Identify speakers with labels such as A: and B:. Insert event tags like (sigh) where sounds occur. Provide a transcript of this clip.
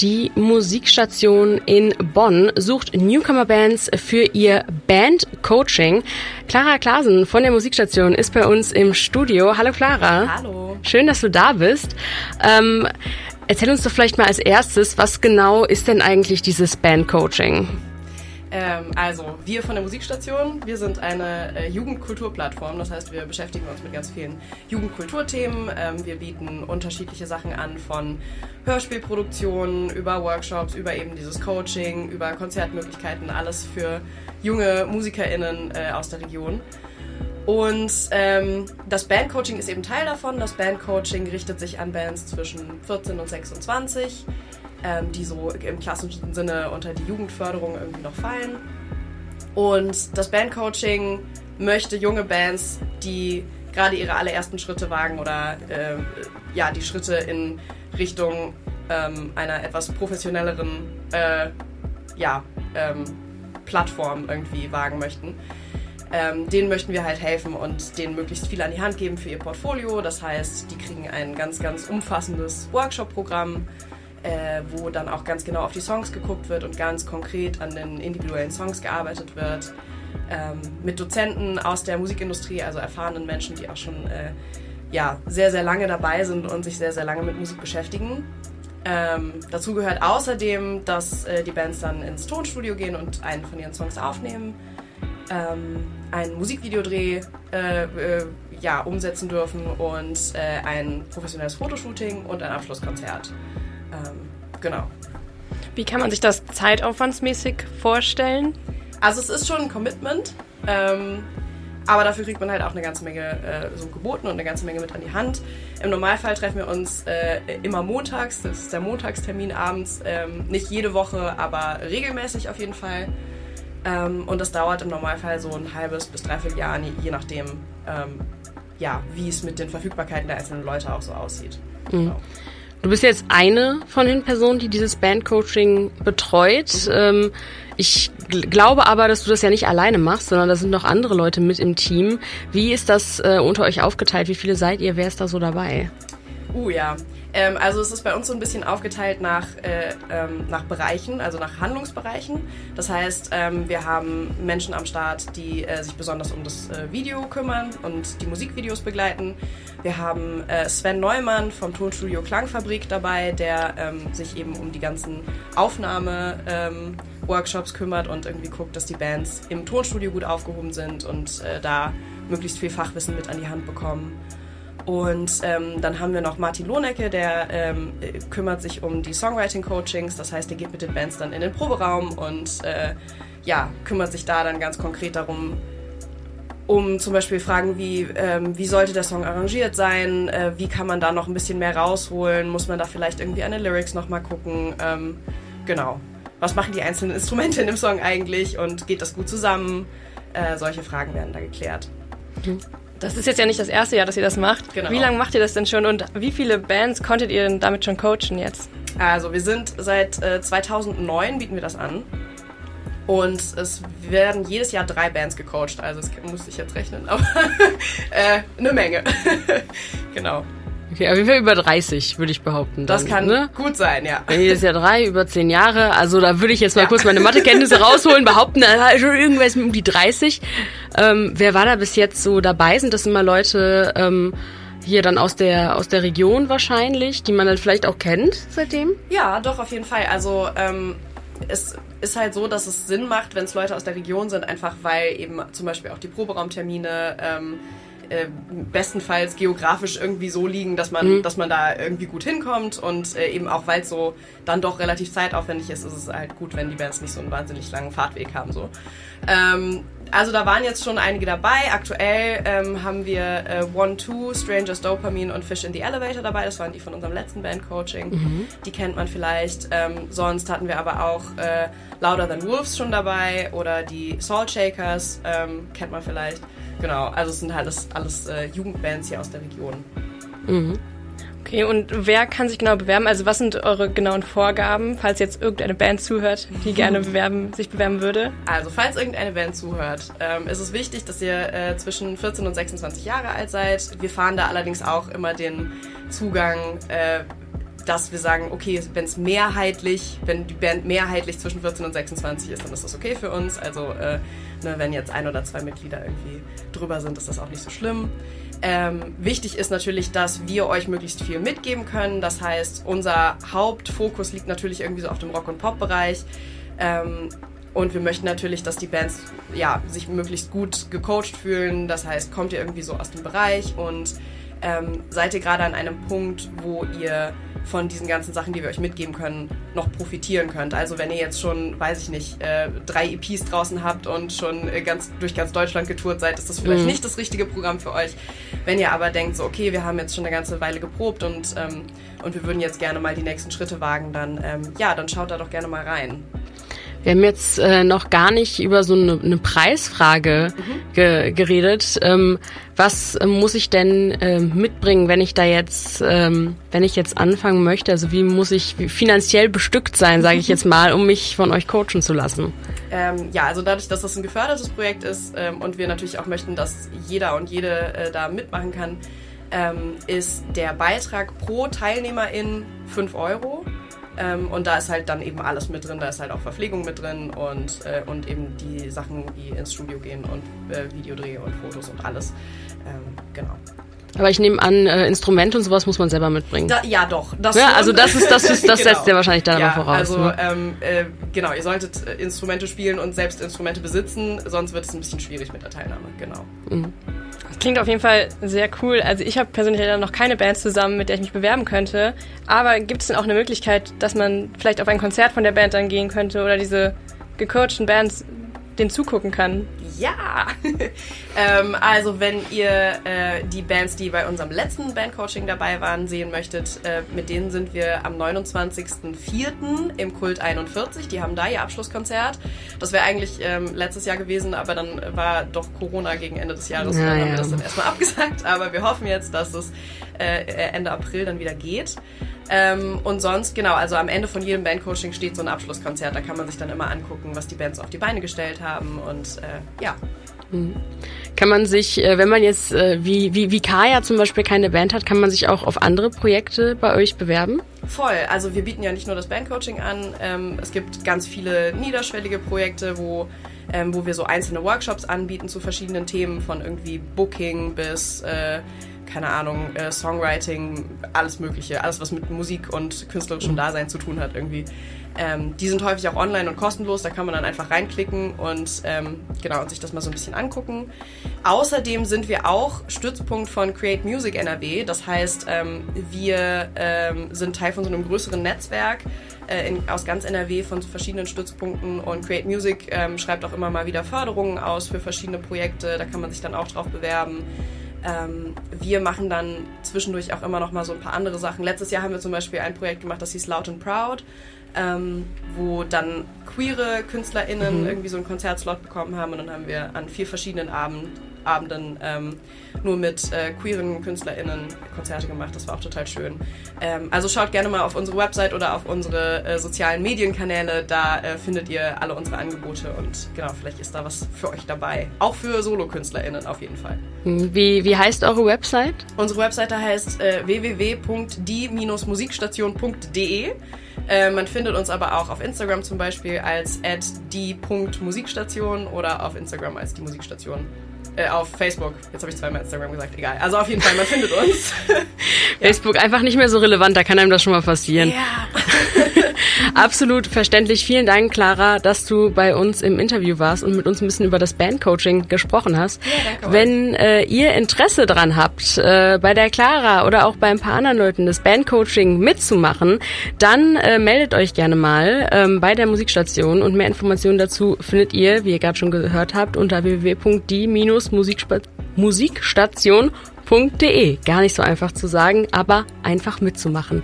A: Die Musikstation in Bonn sucht Newcomer-Bands für ihr Band-Coaching. Clara Klasen von der Musikstation ist bei uns im Studio. Hallo Clara.
B: Hallo.
A: Schön, dass du da bist. Ähm, erzähl uns doch vielleicht mal als erstes, was genau ist denn eigentlich dieses Band-Coaching?
B: Ähm, also, wir von der Musikstation, wir sind eine äh, Jugendkulturplattform. Das heißt, wir beschäftigen uns mit ganz vielen Jugendkulturthemen. Ähm, wir bieten unterschiedliche Sachen an, von Hörspielproduktionen über Workshops, über eben dieses Coaching, über Konzertmöglichkeiten, alles für junge MusikerInnen äh, aus der Region. Und ähm, das Bandcoaching ist eben Teil davon. Das Bandcoaching richtet sich an Bands zwischen 14 und 26 ähm, die so im klassischen Sinne unter die Jugendförderung irgendwie noch fallen. Und das Bandcoaching möchte junge Bands, die gerade ihre allerersten Schritte wagen oder äh, ja, die Schritte in Richtung ähm, einer etwas professionelleren äh, ja, ähm, Plattform irgendwie wagen möchten. Ähm, denen möchten wir halt helfen und denen möglichst viel an die Hand geben für ihr Portfolio. Das heißt, die kriegen ein ganz, ganz umfassendes Workshop-Programm äh, wo dann auch ganz genau auf die Songs geguckt wird und ganz konkret an den individuellen Songs gearbeitet wird. Ähm, mit Dozenten aus der Musikindustrie, also erfahrenen Menschen, die auch schon äh, ja, sehr, sehr lange dabei sind und sich sehr, sehr lange mit Musik beschäftigen. Ähm, dazu gehört außerdem, dass äh, die Bands dann ins Tonstudio gehen und einen von ihren Songs aufnehmen, ähm, einen Musikvideodreh äh, äh, ja, umsetzen dürfen und äh, ein professionelles Fotoshooting und ein Abschlusskonzert. Ähm, genau.
A: Wie kann man sich das zeitaufwandsmäßig vorstellen?
B: Also es ist schon ein Commitment, ähm, aber dafür kriegt man halt auch eine ganze Menge äh, so geboten und eine ganze Menge mit an die Hand. Im Normalfall treffen wir uns äh, immer montags, das ist der Montagstermin abends, ähm, nicht jede Woche, aber regelmäßig auf jeden Fall. Ähm, und das dauert im Normalfall so ein halbes bis dreiviertel Jahr, je nachdem, ähm, ja, wie es mit den Verfügbarkeiten der einzelnen Leute auch so aussieht. Mhm. Genau.
A: Du bist jetzt eine von den Personen, die dieses Bandcoaching betreut. Ähm, ich glaube aber, dass du das ja nicht alleine machst, sondern da sind noch andere Leute mit im Team. Wie ist das äh, unter euch aufgeteilt? Wie viele seid ihr? Wer ist da so dabei?
B: Uh ja, ähm, also es ist bei uns so ein bisschen aufgeteilt nach, äh, ähm, nach Bereichen, also nach Handlungsbereichen. Das heißt, ähm, wir haben Menschen am Start, die äh, sich besonders um das äh, Video kümmern und die Musikvideos begleiten. Wir haben äh, Sven Neumann vom Tonstudio Klangfabrik dabei, der ähm, sich eben um die ganzen Aufnahme-Workshops ähm, kümmert und irgendwie guckt, dass die Bands im Tonstudio gut aufgehoben sind und äh, da möglichst viel Fachwissen mit an die Hand bekommen. Und ähm, dann haben wir noch Martin Lohnecke, der ähm, kümmert sich um die Songwriting-Coachings. Das heißt, er geht mit den Bands dann in den Proberaum und äh, ja, kümmert sich da dann ganz konkret darum, um zum Beispiel Fragen wie, ähm, wie sollte der Song arrangiert sein, äh, wie kann man da noch ein bisschen mehr rausholen, muss man da vielleicht irgendwie an den Lyrics nochmal gucken, ähm, genau. Was machen die einzelnen Instrumente in dem Song eigentlich und geht das gut zusammen? Äh, solche Fragen werden da geklärt.
A: Mhm. Das ist jetzt ja nicht das erste Jahr, dass ihr das macht. Genau. Wie lange macht ihr das denn schon und wie viele Bands konntet ihr denn damit schon coachen jetzt?
B: Also wir sind seit äh, 2009 bieten wir das an. Und es werden jedes Jahr drei Bands gecoacht, also das musste ich jetzt rechnen, aber (laughs) äh, eine Menge. (laughs) genau.
A: Okay, auf jeden Fall über 30, würde ich behaupten.
B: Dann, das kann ne? gut sein, ja.
A: Jedes Jahr drei, über zehn Jahre. Also da würde ich jetzt mal ja. kurz meine Mathekenntnisse (laughs) rausholen, behaupten, da schon irgendwas um die 30. Ähm, wer war da bis jetzt so dabei? Sind das immer Leute ähm, hier dann aus der aus der Region wahrscheinlich, die man dann vielleicht auch kennt seitdem?
B: Ja, doch, auf jeden Fall. Also ähm, es ist halt so, dass es Sinn macht, wenn es Leute aus der Region sind, einfach weil eben zum Beispiel auch die Proberaumtermine ähm, äh, bestenfalls geografisch irgendwie so liegen, dass man, mhm. dass man da irgendwie gut hinkommt und äh, eben auch, weil es so dann doch relativ zeitaufwendig ist, ist es halt gut, wenn die Bands nicht so einen wahnsinnig langen Fahrtweg haben. So. Ähm, also da waren jetzt schon einige dabei. Aktuell ähm, haben wir äh, One Two, Strangers Dopamine und Fish in the Elevator dabei. Das waren die von unserem letzten Bandcoaching. Mhm. Die kennt man vielleicht. Ähm, sonst hatten wir aber auch äh, Louder Than Wolves schon dabei oder die Salt Shakers ähm, kennt man vielleicht. Genau, also es sind halt alles, alles äh, Jugendbands hier aus der Region.
A: Mhm.
C: Okay, und wer kann sich genau bewerben? Also was sind eure genauen Vorgaben, falls jetzt irgendeine Band zuhört, die gerne (laughs) bewerben, sich bewerben würde?
B: Also falls irgendeine Band zuhört, ähm, ist es wichtig, dass ihr äh, zwischen 14 und 26 Jahre alt seid. Wir fahren da allerdings auch immer den Zugang, äh, dass wir sagen, okay, wenn es mehrheitlich, wenn die Band mehrheitlich zwischen 14 und 26 ist, dann ist das okay für uns. Also äh, ne, wenn jetzt ein oder zwei Mitglieder irgendwie drüber sind, ist das auch nicht so schlimm. Ähm, wichtig ist natürlich, dass wir euch möglichst viel mitgeben können. Das heißt, unser Hauptfokus liegt natürlich irgendwie so auf dem Rock- und Pop-Bereich. Ähm, und wir möchten natürlich, dass die Bands ja, sich möglichst gut gecoacht fühlen. Das heißt, kommt ihr irgendwie so aus dem Bereich und ähm, seid ihr gerade an einem Punkt, wo ihr von diesen ganzen Sachen, die wir euch mitgeben können, noch profitieren könnt. Also wenn ihr jetzt schon, weiß ich nicht, äh, drei EPs draußen habt und schon äh, ganz, durch ganz Deutschland getourt seid, ist das vielleicht mhm. nicht das richtige Programm für euch. Wenn ihr aber denkt, so okay, wir haben jetzt schon eine ganze Weile geprobt und, ähm, und wir würden jetzt gerne mal die nächsten Schritte wagen, dann ähm, ja, dann schaut da doch gerne mal rein.
A: Wir haben jetzt äh, noch gar nicht über so eine, eine Preisfrage mhm. ge geredet. Ähm, was äh, muss ich denn äh, mitbringen, wenn ich da jetzt, ähm, wenn ich jetzt anfangen möchte? Also wie muss ich finanziell bestückt sein, sage ich jetzt mal, um mich von euch coachen zu lassen?
B: Ähm, ja, also dadurch, dass das ein gefördertes Projekt ist ähm, und wir natürlich auch möchten, dass jeder und jede äh, da mitmachen kann, ähm, ist der Beitrag pro Teilnehmerin 5 Euro. Ähm, und da ist halt dann eben alles mit drin. Da ist halt auch Verpflegung mit drin und, äh, und eben die Sachen, die ins Studio gehen und äh, Videodreh und Fotos und alles. Ähm, genau.
A: Aber ich nehme an, äh, Instrumente und sowas muss man selber mitbringen.
B: Da, ja, doch.
A: ja, also das ist das ist (laughs) das genau. setzt ja wahrscheinlich da ja, voraus.
B: Also ne? ähm, äh, genau, ihr solltet äh, Instrumente spielen und selbst Instrumente besitzen, sonst wird es ein bisschen schwierig mit der Teilnahme. Genau. Mhm.
C: Klingt auf jeden Fall sehr cool. Also ich habe persönlich leider noch keine Band zusammen, mit der ich mich bewerben könnte. Aber gibt es denn auch eine Möglichkeit, dass man vielleicht auf ein Konzert von der Band dann gehen könnte oder diese gecoachten Bands den zugucken kann?
B: Ja! (laughs) ähm, also wenn ihr äh, die Bands, die bei unserem letzten Bandcoaching dabei waren, sehen möchtet, äh, mit denen sind wir am 29.04. im Kult 41. Die haben da ihr Abschlusskonzert. Das wäre eigentlich ähm, letztes Jahr gewesen, aber dann war doch Corona gegen Ende des Jahres. Ja, dann haben ja. wir das dann erstmal (laughs) abgesagt. Aber wir hoffen jetzt, dass es äh, Ende April dann wieder geht. Ähm, und sonst, genau, also am Ende von jedem Bandcoaching steht so ein Abschlusskonzert. Da kann man sich dann immer angucken, was die Bands auf die Beine gestellt haben. Und äh, ja.
A: Mhm. Kann man sich, äh, wenn man jetzt äh, wie, wie, wie Kaya zum Beispiel keine Band hat, kann man sich auch auf andere Projekte bei euch bewerben?
B: Voll. Also wir bieten ja nicht nur das Bandcoaching an. Ähm, es gibt ganz viele niederschwellige Projekte, wo, ähm, wo wir so einzelne Workshops anbieten zu verschiedenen Themen, von irgendwie Booking bis äh, keine Ahnung, äh, Songwriting, alles Mögliche, alles, was mit Musik und künstlerischem Dasein zu tun hat irgendwie. Ähm, die sind häufig auch online und kostenlos, da kann man dann einfach reinklicken und ähm, genau und sich das mal so ein bisschen angucken. Außerdem sind wir auch Stützpunkt von Create Music NRW, das heißt, ähm, wir ähm, sind Teil von so einem größeren Netzwerk äh, in, aus ganz NRW von verschiedenen Stützpunkten und Create Music ähm, schreibt auch immer mal wieder Förderungen aus für verschiedene Projekte, da kann man sich dann auch drauf bewerben. Ähm, wir machen dann zwischendurch auch immer noch mal so ein paar andere Sachen. Letztes Jahr haben wir zum Beispiel ein Projekt gemacht, das hieß Loud and Proud, ähm, wo dann queere KünstlerInnen mhm. irgendwie so einen Konzertslot bekommen haben und dann haben wir an vier verschiedenen Abenden Abenden ähm, nur mit äh, queeren KünstlerInnen Konzerte gemacht. Das war auch total schön. Ähm, also schaut gerne mal auf unsere Website oder auf unsere äh, sozialen Medienkanäle. Da äh, findet ihr alle unsere Angebote und genau, vielleicht ist da was für euch dabei. Auch für Solo-KünstlerInnen auf jeden Fall.
A: Hm, wie, wie heißt eure Website?
B: Unsere Webseite heißt äh, www.die-musikstation.de. Äh, man findet uns aber auch auf Instagram zum Beispiel als die.musikstation oder auf Instagram als die Musikstation. Äh, auf Facebook. Jetzt habe ich zweimal Instagram gesagt. Egal. Also auf jeden Fall, man findet uns. (laughs)
A: Facebook ja. einfach nicht mehr so relevant, da kann einem das schon mal passieren.
B: Ja. (laughs) (laughs)
A: Absolut verständlich. Vielen Dank, Clara, dass du bei uns im Interview warst und mit uns ein bisschen über das Bandcoaching gesprochen hast.
B: Ja,
A: Wenn äh, ihr Interesse dran habt, äh, bei der Clara oder auch bei ein paar anderen Leuten das Bandcoaching mitzumachen, dann äh, meldet euch gerne mal ähm, bei der Musikstation und mehr Informationen dazu findet ihr, wie ihr gerade schon gehört habt, unter www.die-musikstation.de. Gar nicht so einfach zu sagen, aber einfach mitzumachen.